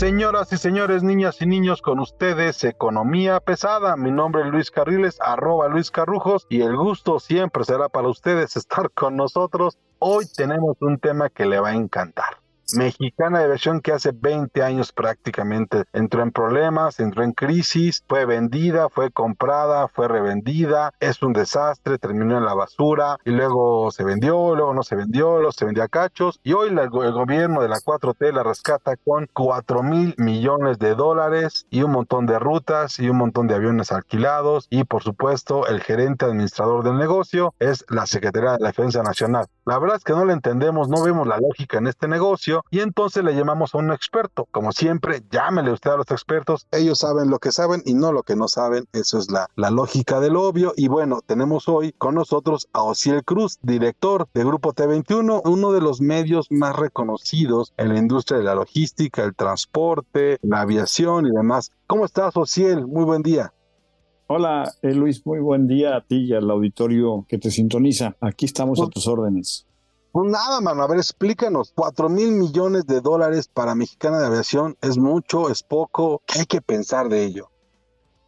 Señoras y señores, niñas y niños, con ustedes Economía Pesada. Mi nombre es Luis Carriles, arroba Luis Carrujos, y el gusto siempre será para ustedes estar con nosotros. Hoy tenemos un tema que le va a encantar mexicana de versión que hace 20 años prácticamente entró en problemas, entró en crisis, fue vendida, fue comprada, fue revendida, es un desastre, terminó en la basura y luego se vendió, luego no se vendió, luego se vendió a cachos y hoy la, el gobierno de la 4T la rescata con 4 mil millones de dólares y un montón de rutas y un montón de aviones alquilados y por supuesto el gerente administrador del negocio es la Secretaría de la Defensa Nacional. La verdad es que no le entendemos, no vemos la lógica en este negocio y entonces le llamamos a un experto. Como siempre, llámele usted a los expertos, ellos saben lo que saben y no lo que no saben, eso es la, la lógica del obvio. Y bueno, tenemos hoy con nosotros a Ociel Cruz, director de Grupo T21, uno de los medios más reconocidos en la industria de la logística, el transporte, la aviación y demás. ¿Cómo estás, Ociel? Muy buen día. Hola, eh, Luis, muy buen día a ti y al auditorio que te sintoniza. Aquí estamos a tus órdenes. Pues nada, mano, a ver, explícanos. Cuatro mil millones de dólares para Mexicana de Aviación, ¿es mucho, es poco? ¿Qué hay que pensar de ello?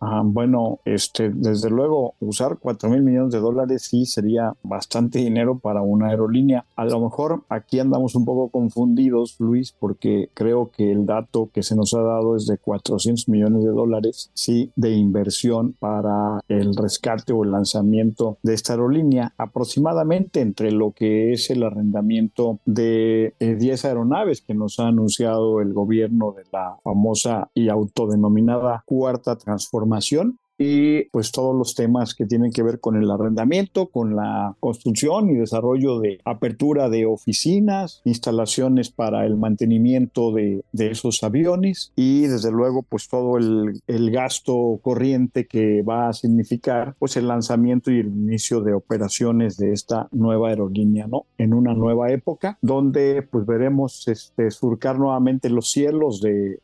Ah, bueno, este, desde luego, usar 4 mil millones de dólares sí sería bastante dinero para una aerolínea. A lo mejor aquí andamos un poco confundidos, Luis, porque creo que el dato que se nos ha dado es de 400 millones de dólares, sí, de inversión para el rescate o el lanzamiento de esta aerolínea, aproximadamente entre lo que es el arrendamiento de 10 aeronaves que nos ha anunciado el gobierno de la famosa y autodenominada cuarta transformación información y pues todos los temas que tienen que ver con el arrendamiento, con la construcción y desarrollo de apertura de oficinas, instalaciones para el mantenimiento de, esos aviones y desde luego pues todo el, gasto corriente que va a significar pues el lanzamiento y el inicio de operaciones de esta nueva aerolínea, ¿no? En una nueva época donde pues veremos este, surcar nuevamente los cielos de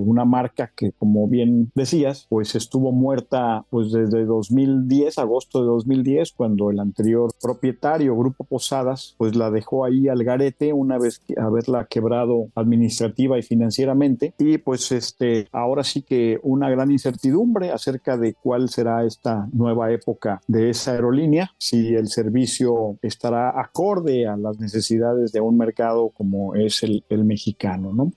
una marca que como bien decías pues estuvo muerta pues desde 2010, agosto de 2010, cuando el anterior propietario, Grupo Posadas, pues la dejó ahí al garete una vez que haberla quebrado administrativa y financieramente. Y pues este, ahora sí que una gran incertidumbre acerca de cuál será esta nueva época de esa aerolínea, si el servicio estará acorde a las necesidades de un mercado como es el, el mexicano, ¿no?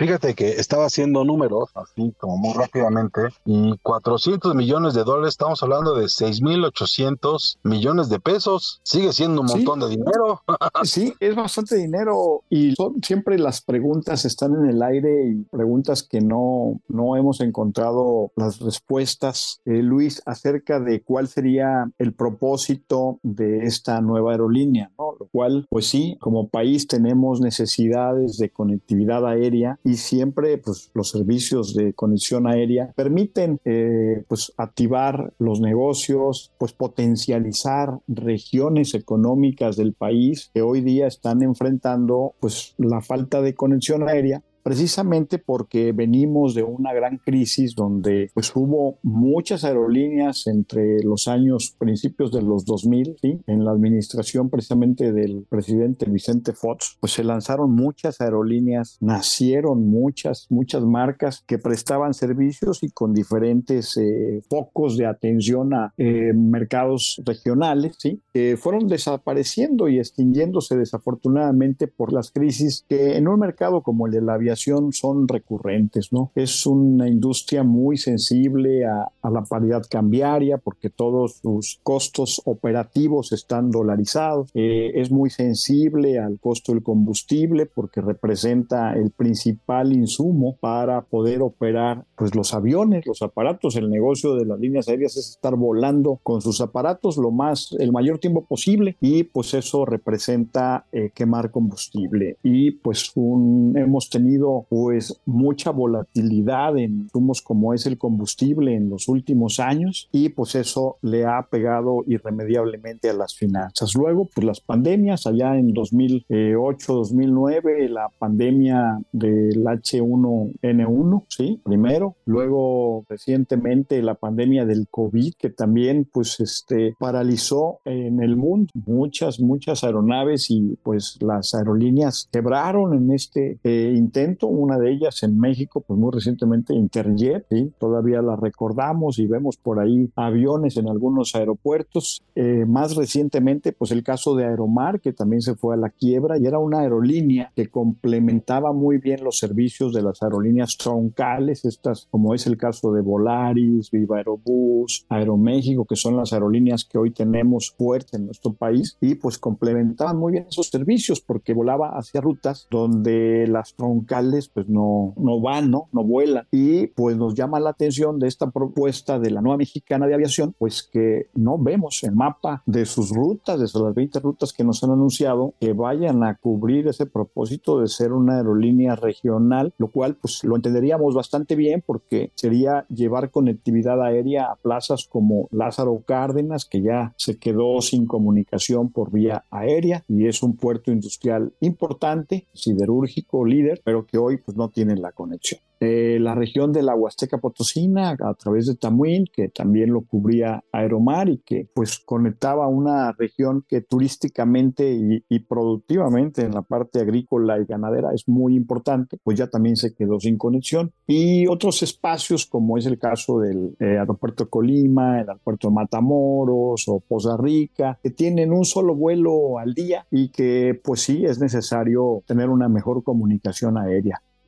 Fíjate que estaba haciendo números, así como muy rápidamente, y 400 millones de dólares, estamos hablando de 6.800 millones de pesos. Sigue siendo un montón de dinero. sí, es bastante dinero y son siempre las preguntas están en el aire y preguntas que no, no hemos encontrado las respuestas, eh, Luis, acerca de cuál sería el propósito de esta nueva aerolínea, ¿no? Lo cual, pues sí, como país tenemos necesidades de conectividad aérea y siempre pues, los servicios de conexión aérea permiten eh, pues, activar los negocios, pues potencializar regiones económicas del país que hoy día están enfrentando pues la falta de conexión aérea precisamente porque venimos de una gran crisis donde pues hubo muchas aerolíneas entre los años principios de los 2000, ¿sí? en la administración precisamente del presidente Vicente Fox, pues se lanzaron muchas aerolíneas, nacieron muchas, muchas marcas que prestaban servicios y con diferentes eh, focos de atención a eh, mercados regionales, ¿sí? que fueron desapareciendo y extinguiéndose desafortunadamente por las crisis que en un mercado como el de la aviación son recurrentes, ¿no? Es una industria muy sensible a, la paridad cambiaria porque todos sus costos operativos están dolarizados. Eh, es muy sensible al costo del combustible porque representa el principal insumo para poder operar pues los aviones, los aparatos. El negocio de las líneas aéreas es estar volando con sus aparatos lo más, el mayor tiempo posible y pues eso representa eh, quemar combustible. Y pues hemos tenido pues mucha volatilidad en insumos como es el combustible en los últimos años y pues eso le ha pegado irremediablemente a las finanzas. Luego pues las pandemias allá en 2008, 2009, la pandemia del H1N1, sí, primero, luego recientemente la pandemia del COVID que también pues este paralizó en el mundo muchas muchas aeronaves y pues las aerolíneas quebraron en este eh, intento, una de ellas en México pues muy recientemente Interjet, ¿sí? todavía la recordamos y vemos por ahí aviones en algunos aeropuertos, eh, más recientemente pues el caso de Aeromar que también se fue a la quiebra y era una aerolínea que complementaba muy bien los servicios de las aerolíneas troncales, estas como es el caso de Volaris, Viva Aerobús, Aeroméxico, que son las aerolíneas que hoy tenemos fuerte en nuestro país y pues complementaban muy bien esos servicios porque volaba hacia rutas donde las troncales pues no, no van, ¿no? no vuelan y pues nos llama la atención de esta propuesta de la nueva mexicana de aviación pues que no vemos el mapa de sus rutas, de las 20 rutas que nos han anunciado que vayan a cubrir ese propósito de ser una aerolínea regional, lo cual pues lo entenderíamos bastante bien porque sería llevar conectividad aérea a plazas como Lázaro Cárdenas, que ya se quedó sin comunicación por vía aérea y es un puerto industrial importante, siderúrgico, líder, pero que hoy pues no tiene la conexión. Eh, la región de la Huasteca Potosina a través de Tamuín, que también lo cubría Aeromar y que pues conectaba una región que turísticamente y, productivamente en la parte agrícola y ganadera es muy importante, pues ya también se quedó sin conexión. Y otros espacios como es el caso del eh, aeropuerto Colima, el aeropuerto de Matamoros o Poza Rica, que tienen un solo vuelo al día y que pues sí es necesario tener una mejor comunicación aérea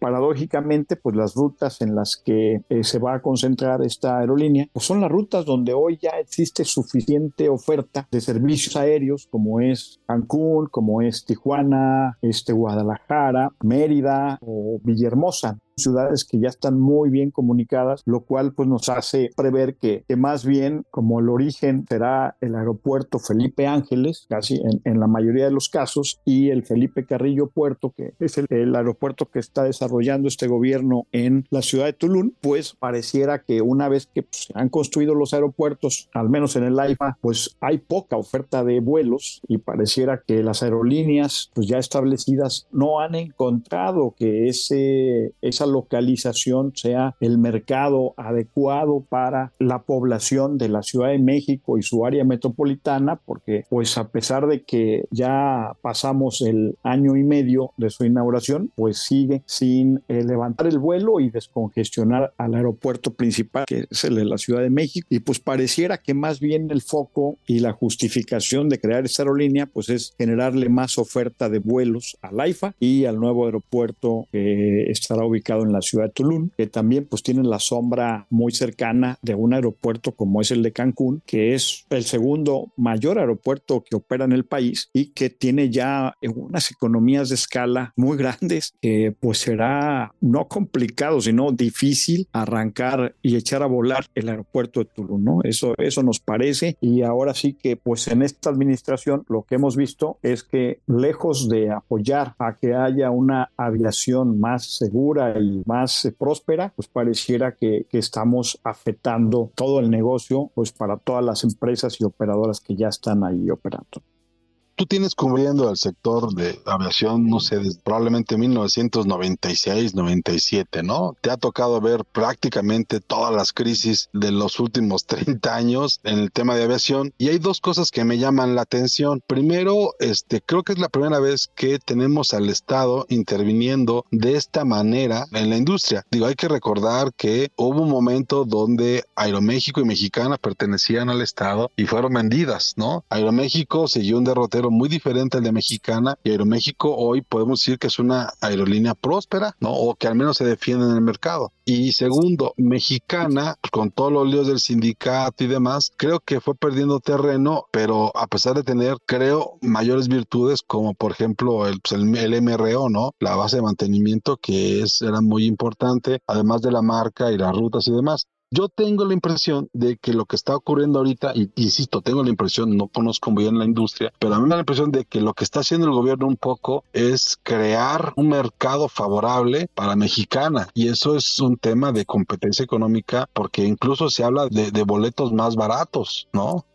paradójicamente, pues las rutas en las que eh, se va a concentrar esta aerolínea, pues son las rutas donde hoy ya existe suficiente oferta de servicios aéreos, como es Cancún, como es Tijuana, este Guadalajara, Mérida o Villahermosa ciudades que ya están muy bien comunicadas, lo cual pues nos hace prever que, más bien como el origen será el aeropuerto Felipe Ángeles, casi en, la mayoría de los casos, y el Felipe Carrillo Puerto, que es el, aeropuerto que está desarrollando este gobierno en la ciudad de Tulum, pues pareciera que una vez que pues, han construido los aeropuertos, al menos en el AIFA, pues hay poca oferta de vuelos y pareciera que las aerolíneas pues ya establecidas no han encontrado que ese, esa localización sea el mercado adecuado para la población de la Ciudad de México y su área metropolitana, porque pues a pesar de que ya pasamos el año y medio de su inauguración, pues sigue sin eh, levantar el vuelo y descongestionar al aeropuerto principal, que es el de la Ciudad de México. Y pues pareciera que más bien el foco y la justificación de crear esta aerolínea, pues es generarle más oferta de vuelos al AIFA y al nuevo aeropuerto que estará ubicado en la ciudad de Tulum, que también pues tienen la sombra muy cercana de un aeropuerto como es el de Cancún, que es el segundo mayor aeropuerto que opera en el país y que tiene ya unas economías de escala muy grandes, que pues será no complicado, sino difícil arrancar y echar a volar el aeropuerto de Tulum, ¿no? Eso, eso nos parece y ahora sí que pues en esta administración lo que hemos visto es que lejos de apoyar a que haya una aviación más segura más eh, próspera, pues pareciera que, estamos afectando todo el negocio, pues para todas las empresas y operadoras que ya están ahí operando tú tienes cubriendo el sector de aviación, no sé, desde probablemente 1996, 97, ¿no? Te ha tocado ver prácticamente todas las crisis de los últimos 30 años en el tema de aviación y hay dos cosas que me llaman la atención. Primero, este, creo que es la primera vez que tenemos al Estado interviniendo de esta manera en la industria. Digo, hay que recordar que hubo un momento donde Aeroméxico y Mexicana pertenecían al Estado y fueron vendidas, ¿no? Aeroméxico siguió un derrotero modelo muy diferente al de Mexicana y Aeroméxico hoy podemos decir que es una aerolínea próspera, ¿no? O que al menos se defiende en el mercado. Y segundo, Mexicana, con todos los líos del sindicato y demás, creo que fue perdiendo terreno, pero a pesar de tener, creo, mayores virtudes como por ejemplo el, pues, el, MRO, ¿no? La base de mantenimiento que es, era muy importante, además de la marca y las rutas y demás. Yo tengo la impresión de que lo que está ocurriendo ahorita, y insisto, tengo la impresión, no conozco muy bien la industria, pero a mí me da la impresión de que lo que está haciendo el gobierno un poco es crear un mercado favorable para mexicana. Y eso es un tema de competencia económica, porque incluso se habla de, de boletos más baratos, ¿no?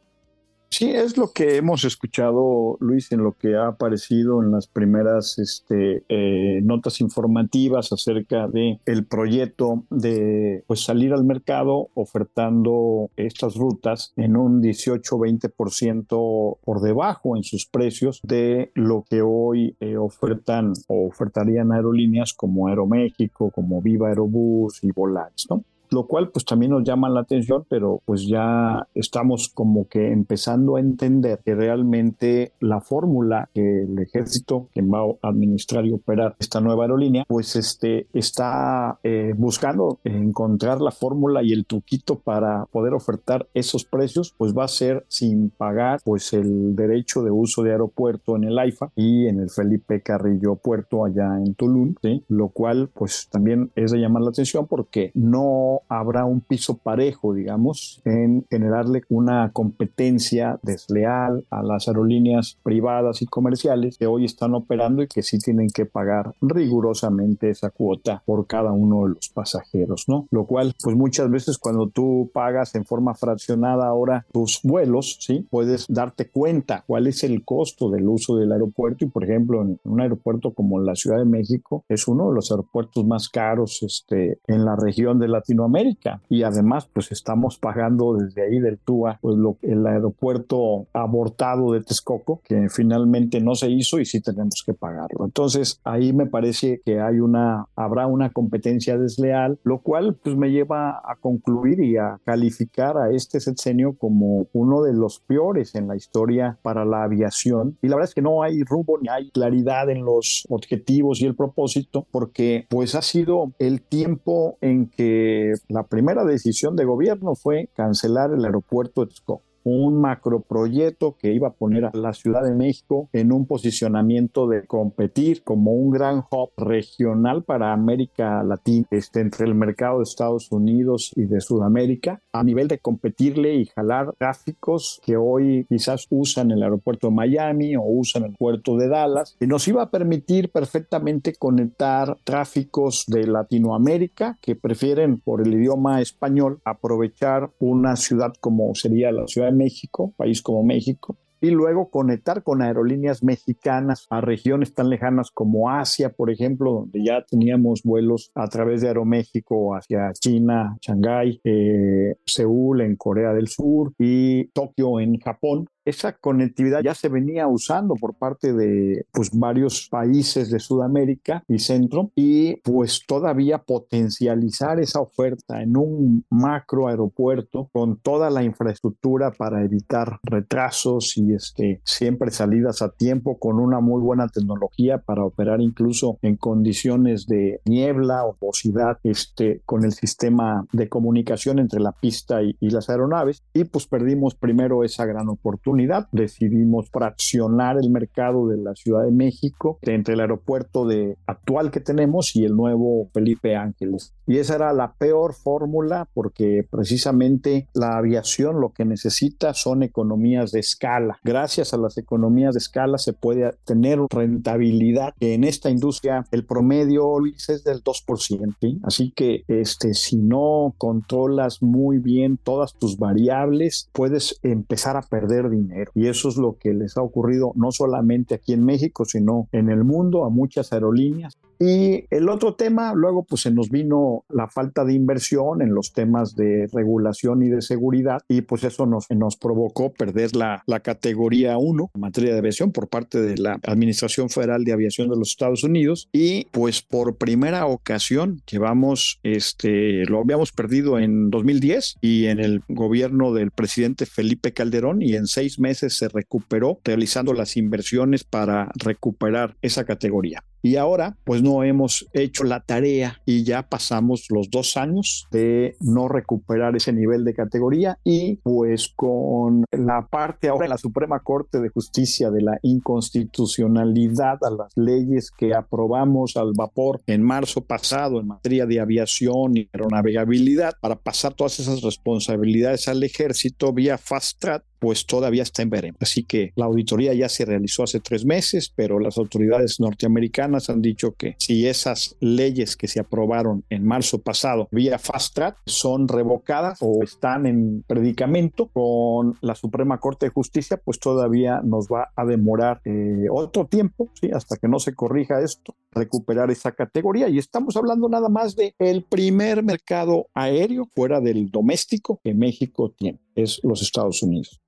Sí, es lo que hemos escuchado, Luis, en lo que ha aparecido en las primeras este, eh, notas informativas acerca de el proyecto de pues, salir al mercado ofertando estas rutas en un 18-20% por debajo en sus precios de lo que hoy eh, ofertan o ofertarían aerolíneas como Aeroméxico, como Viva Aerobús y Volaris, ¿no? Lo cual pues también nos llama la atención, pero pues ya estamos como que empezando a entender que realmente la fórmula que el ejército que va a administrar y operar esta nueva aerolínea, pues este está eh, buscando encontrar la fórmula y el truquito para poder ofertar esos precios, pues va a ser sin pagar pues el derecho de uso de aeropuerto en el AIFA y en el Felipe Carrillo Puerto allá en Tulum, ¿sí? lo cual pues también es de llamar la atención porque no habrá un piso parejo, digamos, en generarle una competencia desleal a las aerolíneas privadas y comerciales que hoy están operando y que sí tienen que pagar rigurosamente esa cuota por cada uno de los pasajeros, ¿no? Lo cual, pues muchas veces cuando tú pagas en forma fraccionada ahora tus vuelos, ¿sí? Puedes darte cuenta cuál es el costo del uso del aeropuerto y, por ejemplo, en un aeropuerto como la Ciudad de México es uno de los aeropuertos más caros este, en la región de Latinoamérica América. Y además, pues estamos pagando desde ahí del TUA, pues lo, el aeropuerto abortado de Texcoco, que finalmente no se hizo y sí tenemos que pagarlo. Entonces, ahí me parece que hay una, habrá una competencia desleal, lo cual pues me lleva a concluir y a calificar a este sexenio como uno de los peores en la historia para la aviación. Y la verdad es que no hay rumbo ni hay claridad en los objetivos y el propósito, porque pues ha sido el tiempo en que la primera decisión de gobierno fue cancelar el aeropuerto de Texcoco un macroproyecto que iba a poner a la Ciudad de México en un posicionamiento de competir como un gran hub regional para América Latina, este, entre el mercado de Estados Unidos y de Sudamérica, a nivel de competirle y jalar tráficos que hoy quizás usan el aeropuerto de Miami o usan el puerto de Dallas, y nos iba a permitir perfectamente conectar tráficos de Latinoamérica que prefieren por el idioma español aprovechar una ciudad como sería la Ciudad de México, país como México, y luego conectar con aerolíneas mexicanas a regiones tan lejanas como Asia, por ejemplo, donde ya teníamos vuelos a través de Aeroméxico hacia China, Shanghái, eh, Seúl en Corea del Sur y Tokio en Japón esa conectividad ya se venía usando por parte de pues, varios países de Sudamérica y Centro y pues todavía potencializar esa oferta en un macro aeropuerto con toda la infraestructura para evitar retrasos y este, siempre salidas a tiempo con una muy buena tecnología para operar incluso en condiciones de niebla o velocidad este, con el sistema de comunicación entre la pista y, y las aeronaves. Y pues perdimos primero esa gran oportunidad decidimos fraccionar el mercado de la Ciudad de México entre el aeropuerto de, actual que tenemos y el nuevo Felipe Ángeles. Y esa era la peor fórmula porque precisamente la aviación lo que necesita son economías de escala. Gracias a las economías de escala se puede tener rentabilidad. En esta industria el promedio, es del 2%. Así que este, si no controlas muy bien todas tus variables, puedes empezar a perder dinero y eso es lo que les ha ocurrido no solamente aquí en México, sino en el mundo a muchas aerolíneas. Y el otro tema, luego pues se nos vino la falta de inversión en los temas de regulación y de seguridad y pues eso nos, nos provocó perder la, la categoría 1 en materia de aviación por parte de la Administración Federal de Aviación de los Estados Unidos y pues por primera ocasión llevamos, este, lo habíamos perdido en 2010 y en el gobierno del presidente Felipe Calderón y en seis meses se recuperó realizando las inversiones para recuperar esa categoría. Y ahora, pues no hemos hecho la tarea y ya pasamos los dos años de no recuperar ese nivel de categoría y pues con la parte ahora en la Suprema Corte de Justicia de la inconstitucionalidad a las leyes que aprobamos al vapor en marzo pasado en materia de aviación y aeronavegabilidad para pasar todas esas responsabilidades al ejército vía fast track pues todavía está en veremos. Así que la auditoría ya se realizó hace tres meses, pero las autoridades norteamericanas han dicho que si esas leyes que se aprobaron en marzo pasado vía fast track son revocadas o están en predicamento con la Suprema Corte de Justicia, pues todavía nos va a demorar eh, otro tiempo, ¿sí? hasta que no se corrija esto, recuperar esa categoría. Y estamos hablando nada más de el primer mercado aéreo fuera del doméstico que México tiene, es los Estados Unidos.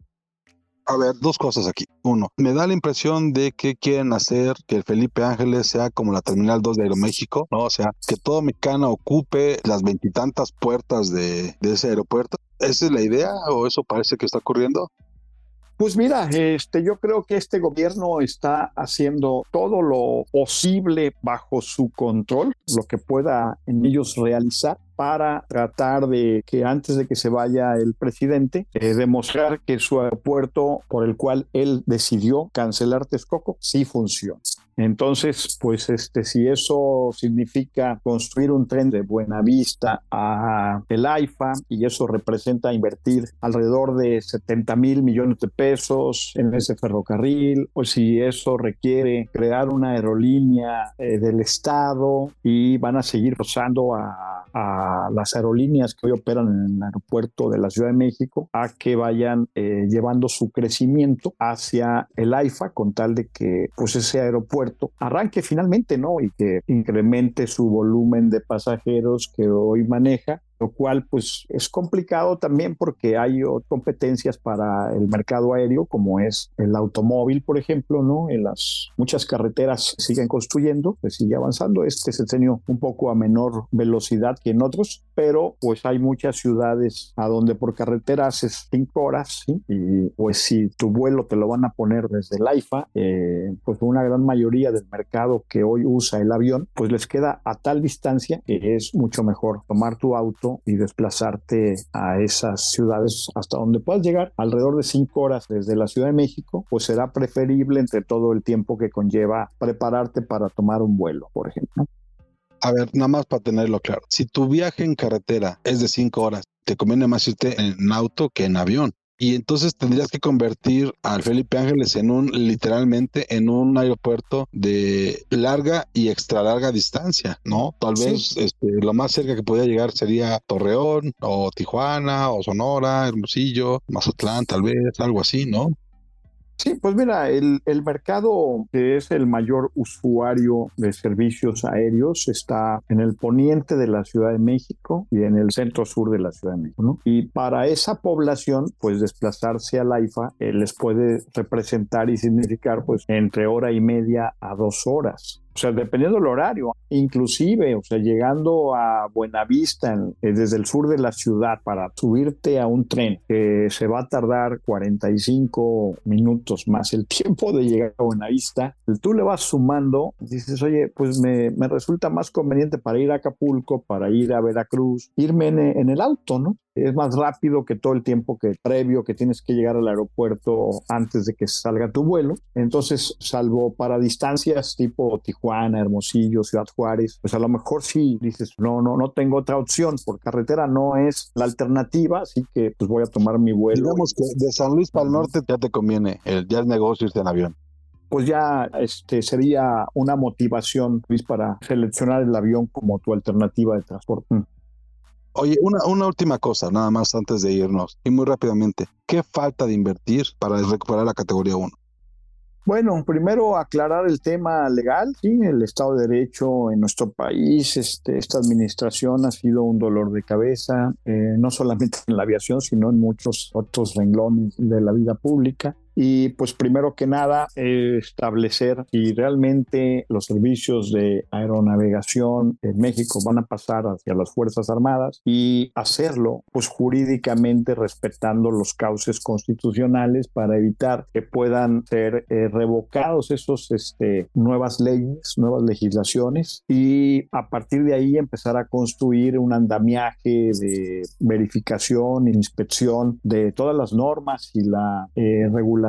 A ver, dos cosas aquí. Uno, me da la impresión de que quieren hacer que el Felipe Ángeles sea como la Terminal 2 de Aeroméxico, ¿no? O sea, que todo mexicano ocupe las veintitantas puertas de, de ese aeropuerto. ¿Esa es la idea o eso parece que está ocurriendo? Pues mira, este, yo creo que este gobierno está haciendo todo lo posible bajo su control, lo que pueda en ellos realizar para tratar de que antes de que se vaya el presidente, eh, demostrar que su aeropuerto por el cual él decidió cancelar Texcoco sí funciona. Entonces, pues este, si eso significa construir un tren de Buenavista a el AIFA y eso representa invertir alrededor de 70 mil millones de pesos en ese ferrocarril, o si eso requiere crear una aerolínea eh, del Estado y van a seguir a, a, las aerolíneas que hoy operan en el aeropuerto de la Ciudad de México a que vayan eh, llevando su crecimiento hacia el AIFA con tal de que pues ese aeropuerto arranque finalmente, ¿no? Y que incremente su volumen de pasajeros que hoy maneja lo cual pues es complicado también porque hay competencias para el mercado aéreo como es el automóvil, por ejemplo, ¿no? En las muchas carreteras se siguen construyendo, se sigue avanzando. Este es el sexenio un poco a menor velocidad que en otros, pero pues hay muchas ciudades a donde por carretera haces cinco horas, ¿sí? Y pues si tu vuelo te lo van a poner desde el AIFA, eh, pues una gran mayoría del mercado que hoy usa el avión, pues les queda a tal distancia que es mucho mejor tomar tu auto y desplazarte a esas ciudades hasta donde puedas llegar, alrededor de cinco horas desde la Ciudad de México, pues será preferible entre todo el tiempo que conlleva prepararte para tomar un vuelo, por ejemplo. A ver, nada más para tenerlo claro. Si tu viaje en carretera es de cinco horas, te conviene más irte en auto que en avión y entonces tendrías que convertir al Felipe Ángeles en un literalmente en un aeropuerto de larga y extra larga distancia, ¿no? Tal vez este, lo más cerca que podía llegar sería Torreón o Tijuana o Sonora, Hermosillo, Mazatlán, tal vez, algo así, ¿no? Sí, pues mira, el, el, mercado que es el mayor usuario de servicios aéreos está en el poniente de la Ciudad de México y en el centro sur de la Ciudad de México. ¿no? Y para esa población, pues desplazarse al AIFA eh, les puede representar y significar pues entre hora y media a dos horas. O sea, dependiendo del horario, inclusive, o sea, llegando a Buenavista eh, desde el sur de la ciudad para subirte a un tren que se va a tardar 45 minutos más el tiempo de llegar a Buenavista, tú le vas sumando, dices, oye, pues me, me resulta más conveniente para ir a Acapulco, para ir a Veracruz, irme en, en el auto, ¿no? Es más rápido que todo el tiempo que previo que tienes que llegar al aeropuerto antes de que salga tu vuelo. Entonces, salvo para distancias tipo Tijuana, Hermosillo, Ciudad Juárez, pues a lo mejor sí dices, no, no, no tengo otra opción, por carretera no es la alternativa, así que pues voy a tomar mi vuelo. Digamos que de San Luis para el norte ya te conviene, el, ya es negocio irte en avión pues ya este, sería una motivación, Luis, para seleccionar el avión como tu alternativa de transporte. Oye, una, una última cosa, nada más antes de irnos, y muy rápidamente. ¿Qué falta de invertir para recuperar la categoría 1? Bueno, primero aclarar el tema legal, sí, el Estado de Derecho en nuestro país, este, esta administración ha sido un dolor de cabeza, eh, no solamente en la aviación, sino en muchos otros renglones de la vida pública y pues primero que nada establecer si realmente los servicios de aeronavegación en México van a pasar hacia las Fuerzas Armadas y hacerlo pues jurídicamente respetando los cauces constitucionales para evitar que puedan ser eh, revocados esos este, nuevas leyes, nuevas legislaciones y a partir de ahí empezar a construir un andamiaje de verificación inspección de todas las normas y la eh, regulación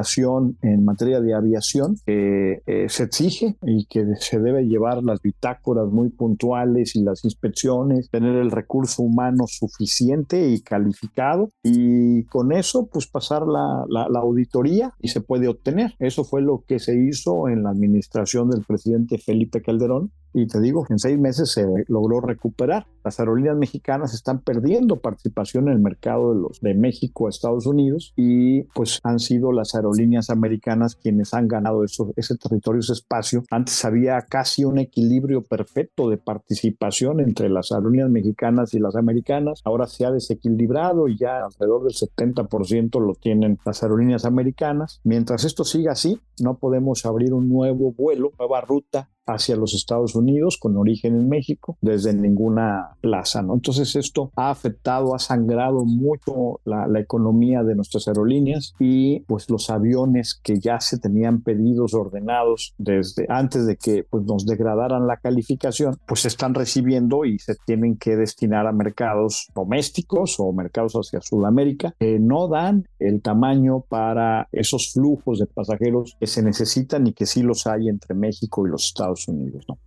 en materia de aviación que eh, se exige y que se debe llevar las bitácoras muy puntuales y las inspecciones, tener el recurso humano suficiente y calificado y con eso pues pasar la, la, la auditoría y se puede obtener. Eso fue lo que se hizo en la administración del presidente Felipe Calderón y te digo, en seis meses se logró recuperar. Las aerolíneas mexicanas están perdiendo participación en el mercado de, los, de México a Estados Unidos y pues han sido las aerolíneas americanas quienes han ganado eso, ese territorio, ese espacio. Antes había casi un equilibrio perfecto de participación entre las aerolíneas mexicanas y las americanas. Ahora se ha desequilibrado y ya alrededor del 70% lo tienen las aerolíneas americanas. Mientras esto siga así, no podemos abrir un nuevo vuelo, nueva ruta hacia los Estados Unidos con origen en México desde ninguna plaza, ¿no? Entonces esto ha afectado, ha sangrado mucho la, la, economía de nuestras aerolíneas y pues los aviones que ya se tenían pedidos ordenados desde antes de que pues nos degradaran la calificación, pues se están recibiendo y se tienen que destinar a mercados domésticos o mercados hacia Sudamérica que no dan el tamaño para esos flujos de pasajeros que se necesitan y que sí los hay entre México y los Estados Unidos, ¿no?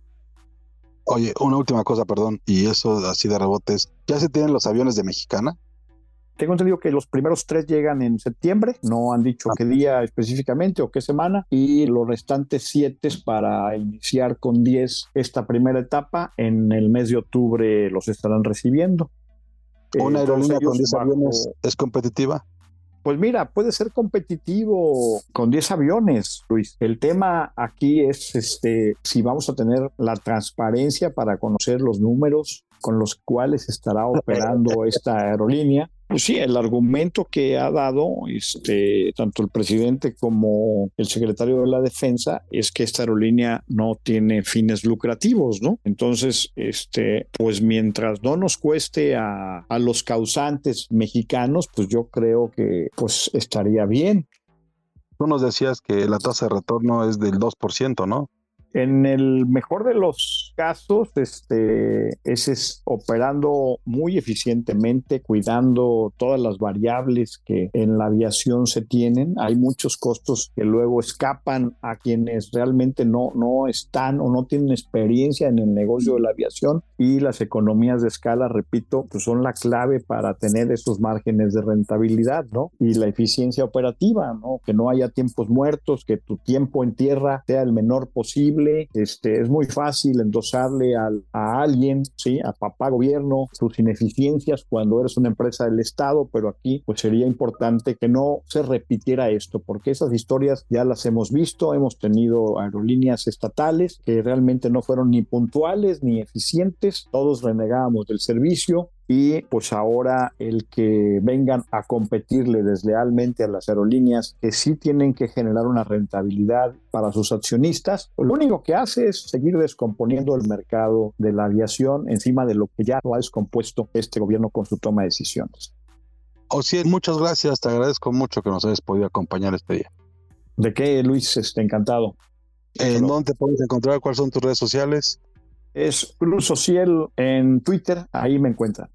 Oye, una última cosa, perdón, y eso así de rebotes. ¿Ya se tienen los aviones de Mexicana? Tengo entendido que los primeros tres llegan en septiembre, no han dicho qué día específicamente o qué semana, y los restantes siete para iniciar con 10 esta primera etapa. En el mes de octubre los estarán recibiendo. ¿Una aerolínea con 10 aviones es competitiva? Pues mira, puede ser competitivo con 10 aviones, Luis. El tema aquí es este si vamos a tener la transparencia para conocer los números con los cuales estará operando esta aerolínea pues sí, el argumento que ha dado este, tanto el presidente como el secretario de la Defensa es que esta aerolínea no tiene fines lucrativos, ¿no? Entonces, este, pues mientras no nos cueste a, a los causantes mexicanos, pues yo creo que pues estaría bien. Tú nos decías que la tasa de retorno es del 2%, ¿no? En el mejor de los casos, este, ese es operando muy eficientemente, cuidando todas las variables que en la aviación se tienen. Hay muchos costos que luego escapan a quienes realmente no, no están o no tienen experiencia en el negocio de la aviación y las economías de escala, repito, pues son la clave para tener esos márgenes de rentabilidad, ¿no? Y la eficiencia operativa, ¿no? Que no haya tiempos muertos, que tu tiempo en tierra sea el menor posible este, es muy fácil endosarle a alguien, ¿sí? a papá gobierno, sus ineficiencias cuando eres una empresa del Estado, pero aquí pues sería importante que no se repitiera esto, porque esas historias ya las hemos visto, hemos tenido aerolíneas estatales que realmente no fueron ni puntuales ni eficientes, todos renegábamos del servicio, y pues ahora el que vengan a competirle deslealmente a las aerolíneas que sí tienen que generar una rentabilidad para sus accionistas, pues lo único que hace es seguir descomponiendo el mercado de la aviación encima de lo que ya lo ha descompuesto este gobierno con su toma de decisiones. O sí, muchas gracias, te agradezco mucho que nos hayas podido acompañar este día. ¿De qué, Luis? Este, encantado. ¿En dónde te puedes encontrar? ¿Cuáles son tus redes sociales? Es Cruz Social en Twitter, ahí me encuentran.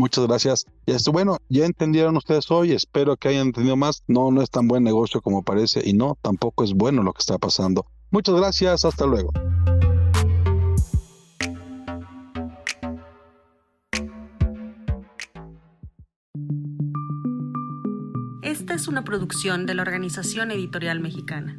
Muchas gracias. Bueno, ya entendieron ustedes hoy, espero que hayan entendido más. No, no es tan buen negocio como parece y no, tampoco es bueno lo que está pasando. Muchas gracias, hasta luego. Esta es una producción de la Organización Editorial Mexicana.